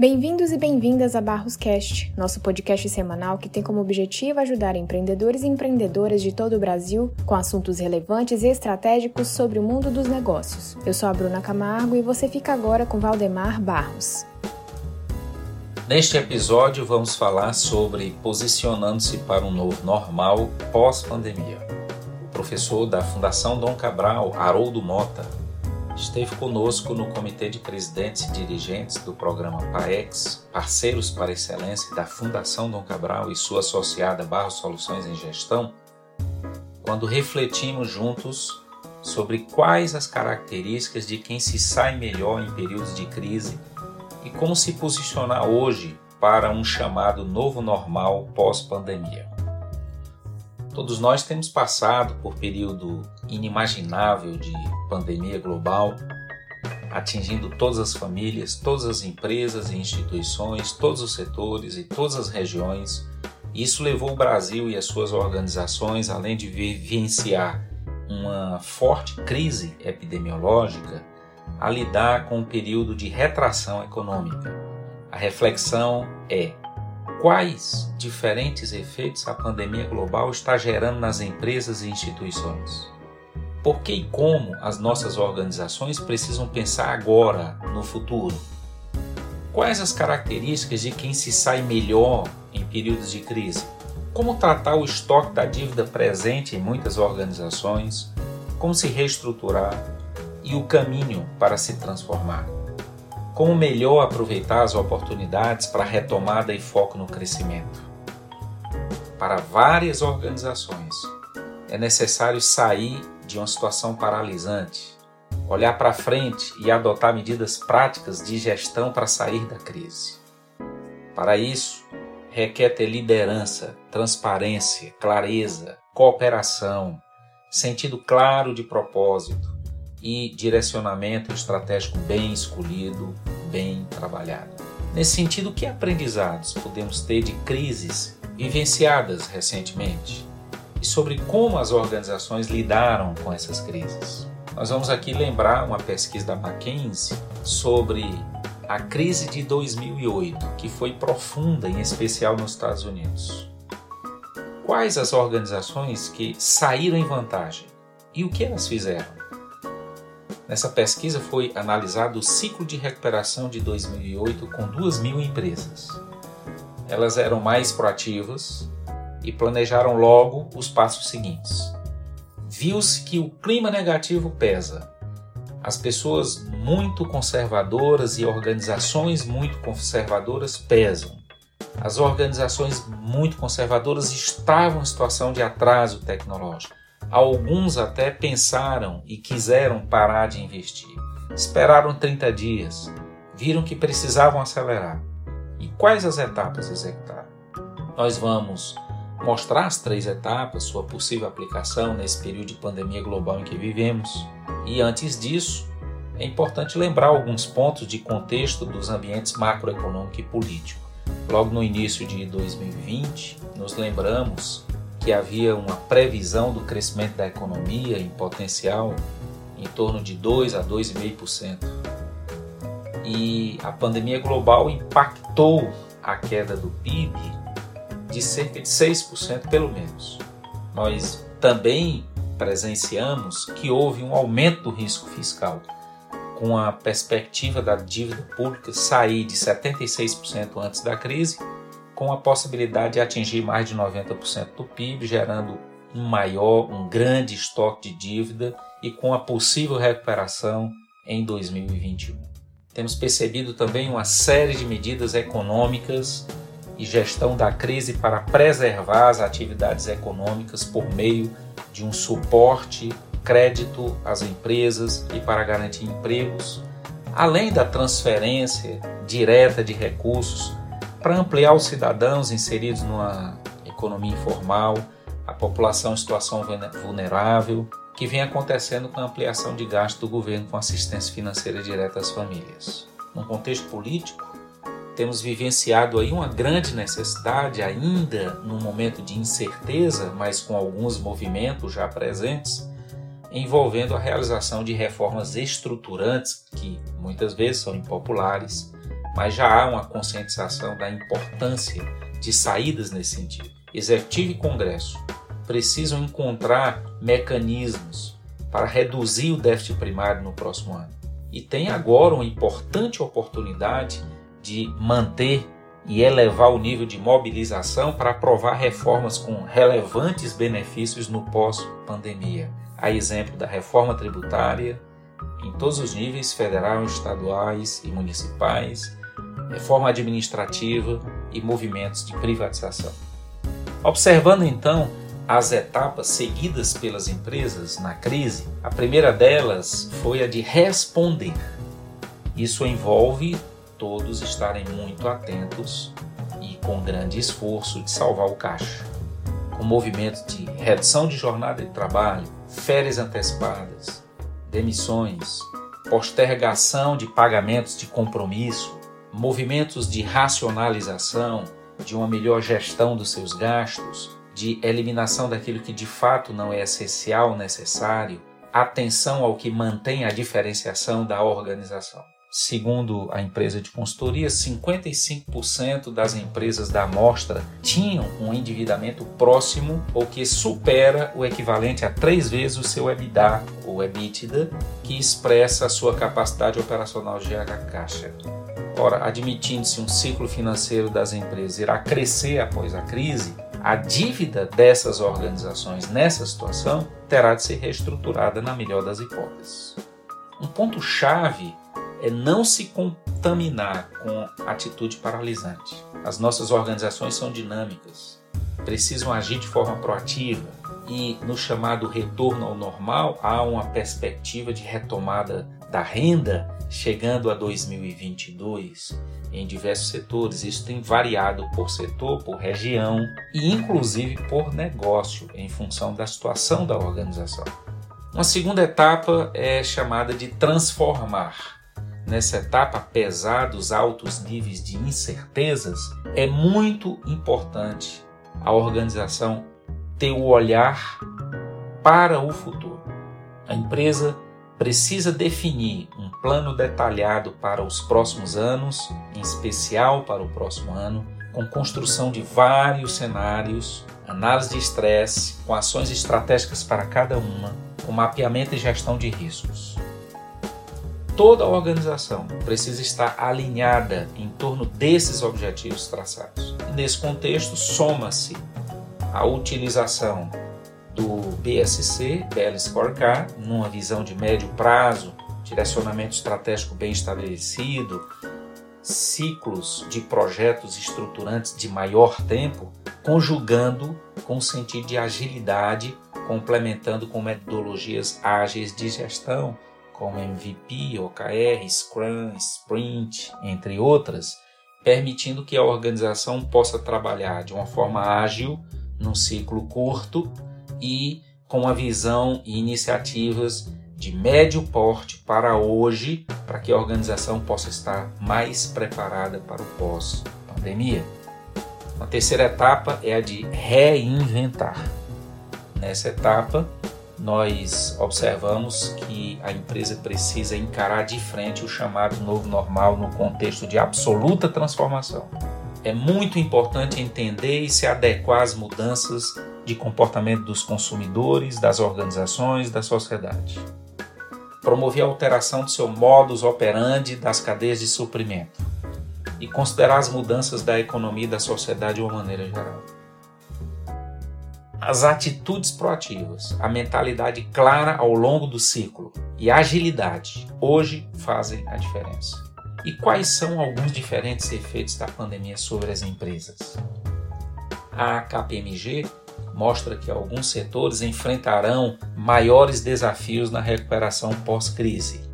Bem-vindos e bem-vindas a Barros Cast, nosso podcast semanal que tem como objetivo ajudar empreendedores e empreendedoras de todo o Brasil com assuntos relevantes e estratégicos sobre o mundo dos negócios. Eu sou a Bruna Camargo e você fica agora com Valdemar Barros. Neste episódio vamos falar sobre posicionando-se para um novo normal pós-pandemia. O professor da Fundação Dom Cabral, Haroldo Mota, esteve conosco no Comitê de Presidentes e Dirigentes do programa PAEX, Parceiros para Excelência da Fundação Dom Cabral e sua associada Barro Soluções em Gestão, quando refletimos juntos sobre quais as características de quem se sai melhor em períodos de crise e como se posicionar hoje para um chamado novo normal pós-pandemia. Todos nós temos passado por período inimaginável de pandemia global, atingindo todas as famílias, todas as empresas e instituições, todos os setores e todas as regiões. Isso levou o Brasil e as suas organizações, além de vivenciar uma forte crise epidemiológica, a lidar com um período de retração econômica. A reflexão é quais diferentes efeitos a pandemia global está gerando nas empresas e instituições. Por que e como as nossas organizações precisam pensar agora, no futuro? Quais as características de quem se sai melhor em períodos de crise? Como tratar o estoque da dívida presente em muitas organizações? Como se reestruturar? E o caminho para se transformar? Como melhor aproveitar as oportunidades para retomada e foco no crescimento? Para várias organizações, é necessário sair de uma situação paralisante, olhar para frente e adotar medidas práticas de gestão para sair da crise. Para isso, requer ter liderança, transparência, clareza, cooperação, sentido claro de propósito, e direcionamento estratégico bem escolhido, bem trabalhado. Nesse sentido, que aprendizados podemos ter de crises vivenciadas recentemente e sobre como as organizações lidaram com essas crises? Nós vamos aqui lembrar uma pesquisa da McKinsey sobre a crise de 2008, que foi profunda, em especial nos Estados Unidos. Quais as organizações que saíram em vantagem e o que elas fizeram? Nessa pesquisa foi analisado o ciclo de recuperação de 2008 com 2 mil empresas. Elas eram mais proativas e planejaram logo os passos seguintes. Viu-se que o clima negativo pesa. As pessoas muito conservadoras e organizações muito conservadoras pesam. As organizações muito conservadoras estavam em situação de atraso tecnológico. Alguns até pensaram e quiseram parar de investir. Esperaram 30 dias, viram que precisavam acelerar. E quais as etapas executaram? Nós vamos mostrar as três etapas, sua possível aplicação nesse período de pandemia global em que vivemos. E antes disso, é importante lembrar alguns pontos de contexto dos ambientes macroeconômico e político. Logo no início de 2020, nos lembramos que havia uma previsão do crescimento da economia em potencial em torno de 2 a 2,5%. E a pandemia global impactou a queda do PIB de cerca de 6% pelo menos. Nós também presenciamos que houve um aumento do risco fiscal, com a perspectiva da dívida pública sair de 76% antes da crise com a possibilidade de atingir mais de 90% do PIB, gerando um maior, um grande estoque de dívida e com a possível recuperação em 2021. Temos percebido também uma série de medidas econômicas e gestão da crise para preservar as atividades econômicas por meio de um suporte, crédito às empresas e para garantir empregos, além da transferência direta de recursos para ampliar os cidadãos inseridos numa economia informal, a população em situação vulnerável, que vem acontecendo com a ampliação de gasto do governo com assistência financeira direta às famílias. No contexto político, temos vivenciado aí uma grande necessidade, ainda num momento de incerteza, mas com alguns movimentos já presentes, envolvendo a realização de reformas estruturantes que muitas vezes são impopulares, mas já há uma conscientização da importância de saídas nesse sentido. Executivo e Congresso precisam encontrar mecanismos para reduzir o déficit primário no próximo ano. E tem agora uma importante oportunidade de manter e elevar o nível de mobilização para aprovar reformas com relevantes benefícios no pós-pandemia. A exemplo da reforma tributária, em todos os níveis federal, estaduais e municipais, reforma administrativa e movimentos de privatização. Observando então as etapas seguidas pelas empresas na crise, a primeira delas foi a de responder. Isso envolve todos estarem muito atentos e com grande esforço de salvar o caixa. Com movimentos de redução de jornada de trabalho, férias antecipadas, demissões, postergação de pagamentos de compromisso, movimentos de racionalização, de uma melhor gestão dos seus gastos, de eliminação daquilo que de fato não é essencial, necessário, atenção ao que mantém a diferenciação da organização. Segundo a empresa de consultoria, 55% das empresas da amostra tinham um endividamento próximo ou que supera o equivalente a três vezes o seu EBITDA, ou EBITDA, que expressa a sua capacidade operacional de gerar caixa. Ora, admitindo-se um ciclo financeiro das empresas irá crescer após a crise, a dívida dessas organizações nessa situação terá de ser reestruturada na melhor das hipóteses. Um ponto-chave é não se contaminar com atitude paralisante. As nossas organizações são dinâmicas, precisam agir de forma proativa e no chamado retorno ao normal há uma perspectiva de retomada da renda chegando a 2022 em diversos setores. Isso tem variado por setor, por região e inclusive por negócio em função da situação da organização. Uma segunda etapa é chamada de transformar nessa etapa, apesar dos altos níveis de incertezas, é muito importante a organização ter o olhar para o futuro. A empresa precisa definir um plano detalhado para os próximos anos, em especial para o próximo ano, com construção de vários cenários, análise de estresse, com ações estratégicas para cada uma, com mapeamento e gestão de riscos toda a organização precisa estar alinhada em torno desses objetivos traçados. Nesse contexto, soma-se a utilização do BSC, BL Scorecard, numa visão de médio prazo, direcionamento estratégico bem estabelecido, ciclos de projetos estruturantes de maior tempo, conjugando com o sentido de agilidade, complementando com metodologias ágeis de gestão, como MVP, OKR, Scrum, Sprint, entre outras, permitindo que a organização possa trabalhar de uma forma ágil, num ciclo curto e com a visão e iniciativas de médio porte para hoje, para que a organização possa estar mais preparada para o pós-pandemia. Uma terceira etapa é a de reinventar. Nessa etapa, nós observamos que a empresa precisa encarar de frente o chamado novo normal no contexto de absoluta transformação. É muito importante entender e se adequar às mudanças de comportamento dos consumidores, das organizações, da sociedade. Promover a alteração do seu modus operandi das cadeias de suprimento e considerar as mudanças da economia e da sociedade de uma maneira geral as atitudes proativas, a mentalidade clara ao longo do ciclo e a agilidade hoje fazem a diferença. E quais são alguns diferentes efeitos da pandemia sobre as empresas? A KPMG mostra que alguns setores enfrentarão maiores desafios na recuperação pós-crise.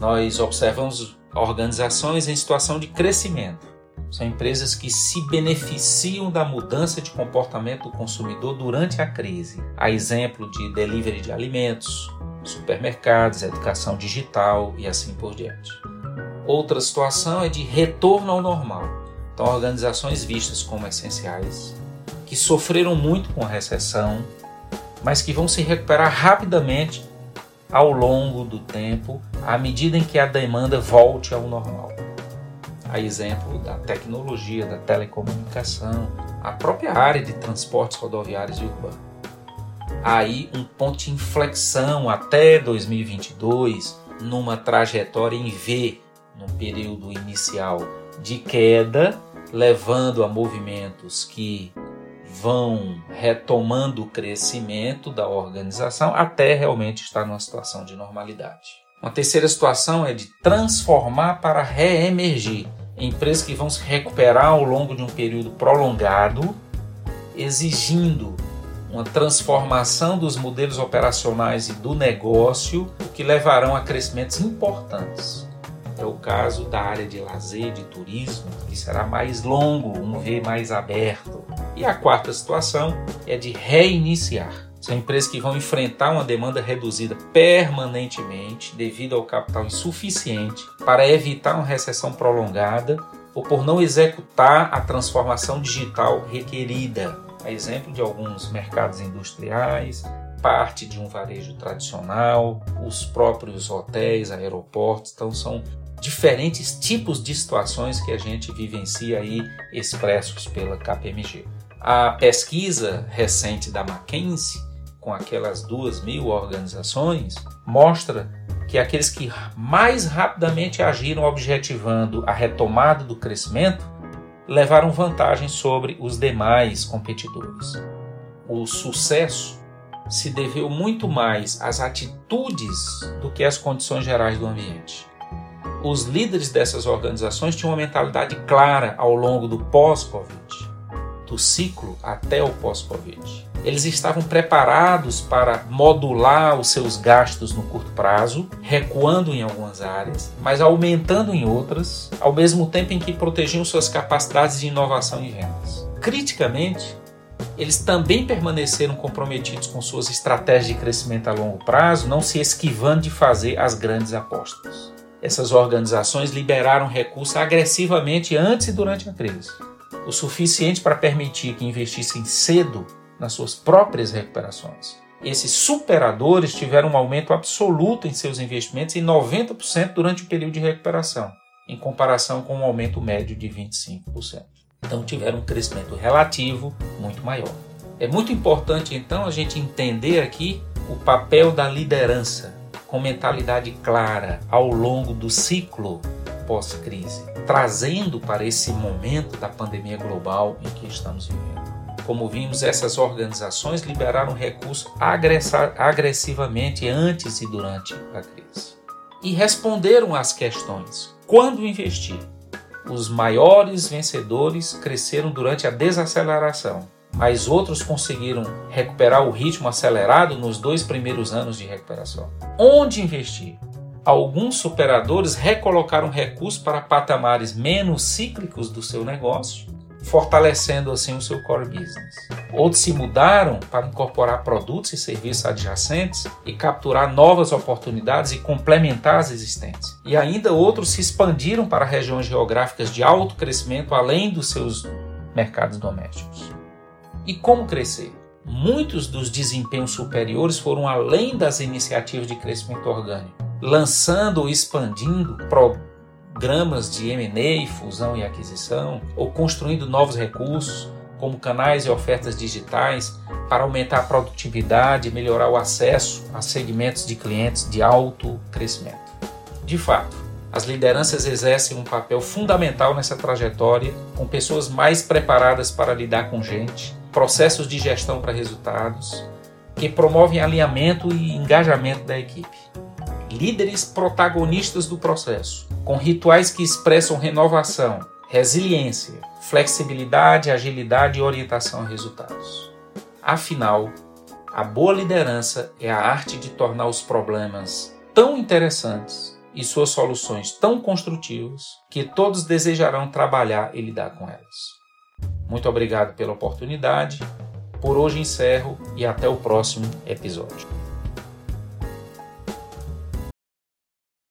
Nós observamos organizações em situação de crescimento são empresas que se beneficiam da mudança de comportamento do consumidor durante a crise. A exemplo de delivery de alimentos, supermercados, educação digital e assim por diante. Outra situação é de retorno ao normal. Então, organizações vistas como essenciais, que sofreram muito com a recessão, mas que vão se recuperar rapidamente ao longo do tempo, à medida em que a demanda volte ao normal a exemplo da tecnologia, da telecomunicação, a própria área de transportes rodoviários e urbanos. Aí um ponto de inflexão até 2022, numa trajetória em V, num período inicial de queda, levando a movimentos que vão retomando o crescimento da organização até realmente estar numa situação de normalidade. Uma terceira situação é de transformar para reemergir. Empresas que vão se recuperar ao longo de um período prolongado, exigindo uma transformação dos modelos operacionais e do negócio, que levarão a crescimentos importantes. É o caso da área de lazer, de turismo, que será mais longo, um V mais aberto. E a quarta situação é de reiniciar são empresas que vão enfrentar uma demanda reduzida permanentemente devido ao capital insuficiente para evitar uma recessão prolongada ou por não executar a transformação digital requerida. A exemplo de alguns mercados industriais, parte de um varejo tradicional, os próprios hotéis, aeroportos, então são diferentes tipos de situações que a gente vivencia aí expressos pela KPMG. A pesquisa recente da McKinsey com aquelas duas mil organizações, mostra que aqueles que mais rapidamente agiram objetivando a retomada do crescimento levaram vantagem sobre os demais competidores. O sucesso se deveu muito mais às atitudes do que às condições gerais do ambiente. Os líderes dessas organizações tinham uma mentalidade clara ao longo do pós-Covid, do ciclo até o pós-Covid eles estavam preparados para modular os seus gastos no curto prazo, recuando em algumas áreas, mas aumentando em outras, ao mesmo tempo em que protegiam suas capacidades de inovação e vendas. Criticamente, eles também permaneceram comprometidos com suas estratégias de crescimento a longo prazo, não se esquivando de fazer as grandes apostas. Essas organizações liberaram recursos agressivamente antes e durante a crise, o suficiente para permitir que investissem cedo nas suas próprias recuperações. Esses superadores tiveram um aumento absoluto em seus investimentos em 90% durante o período de recuperação, em comparação com um aumento médio de 25%. Então tiveram um crescimento relativo muito maior. É muito importante então a gente entender aqui o papel da liderança com mentalidade clara ao longo do ciclo pós-crise, trazendo para esse momento da pandemia global em que estamos vivendo. Como vimos, essas organizações liberaram recursos agressivamente antes e durante a crise. E responderam às questões: quando investir? Os maiores vencedores cresceram durante a desaceleração, mas outros conseguiram recuperar o ritmo acelerado nos dois primeiros anos de recuperação. Onde investir? Alguns superadores recolocaram recursos para patamares menos cíclicos do seu negócio fortalecendo assim o seu core business. Outros se mudaram para incorporar produtos e serviços adjacentes e capturar novas oportunidades e complementar as existentes. E ainda outros se expandiram para regiões geográficas de alto crescimento além dos seus mercados domésticos. E como crescer? Muitos dos desempenhos superiores foram além das iniciativas de crescimento orgânico, lançando ou expandindo gramas de M&A, fusão e aquisição, ou construindo novos recursos, como canais e ofertas digitais, para aumentar a produtividade e melhorar o acesso a segmentos de clientes de alto crescimento. De fato, as lideranças exercem um papel fundamental nessa trajetória, com pessoas mais preparadas para lidar com gente, processos de gestão para resultados, que promovem alinhamento e engajamento da equipe. Líderes protagonistas do processo, com rituais que expressam renovação, resiliência, flexibilidade, agilidade e orientação a resultados. Afinal, a boa liderança é a arte de tornar os problemas tão interessantes e suas soluções tão construtivas que todos desejarão trabalhar e lidar com elas. Muito obrigado pela oportunidade. Por hoje encerro e até o próximo episódio.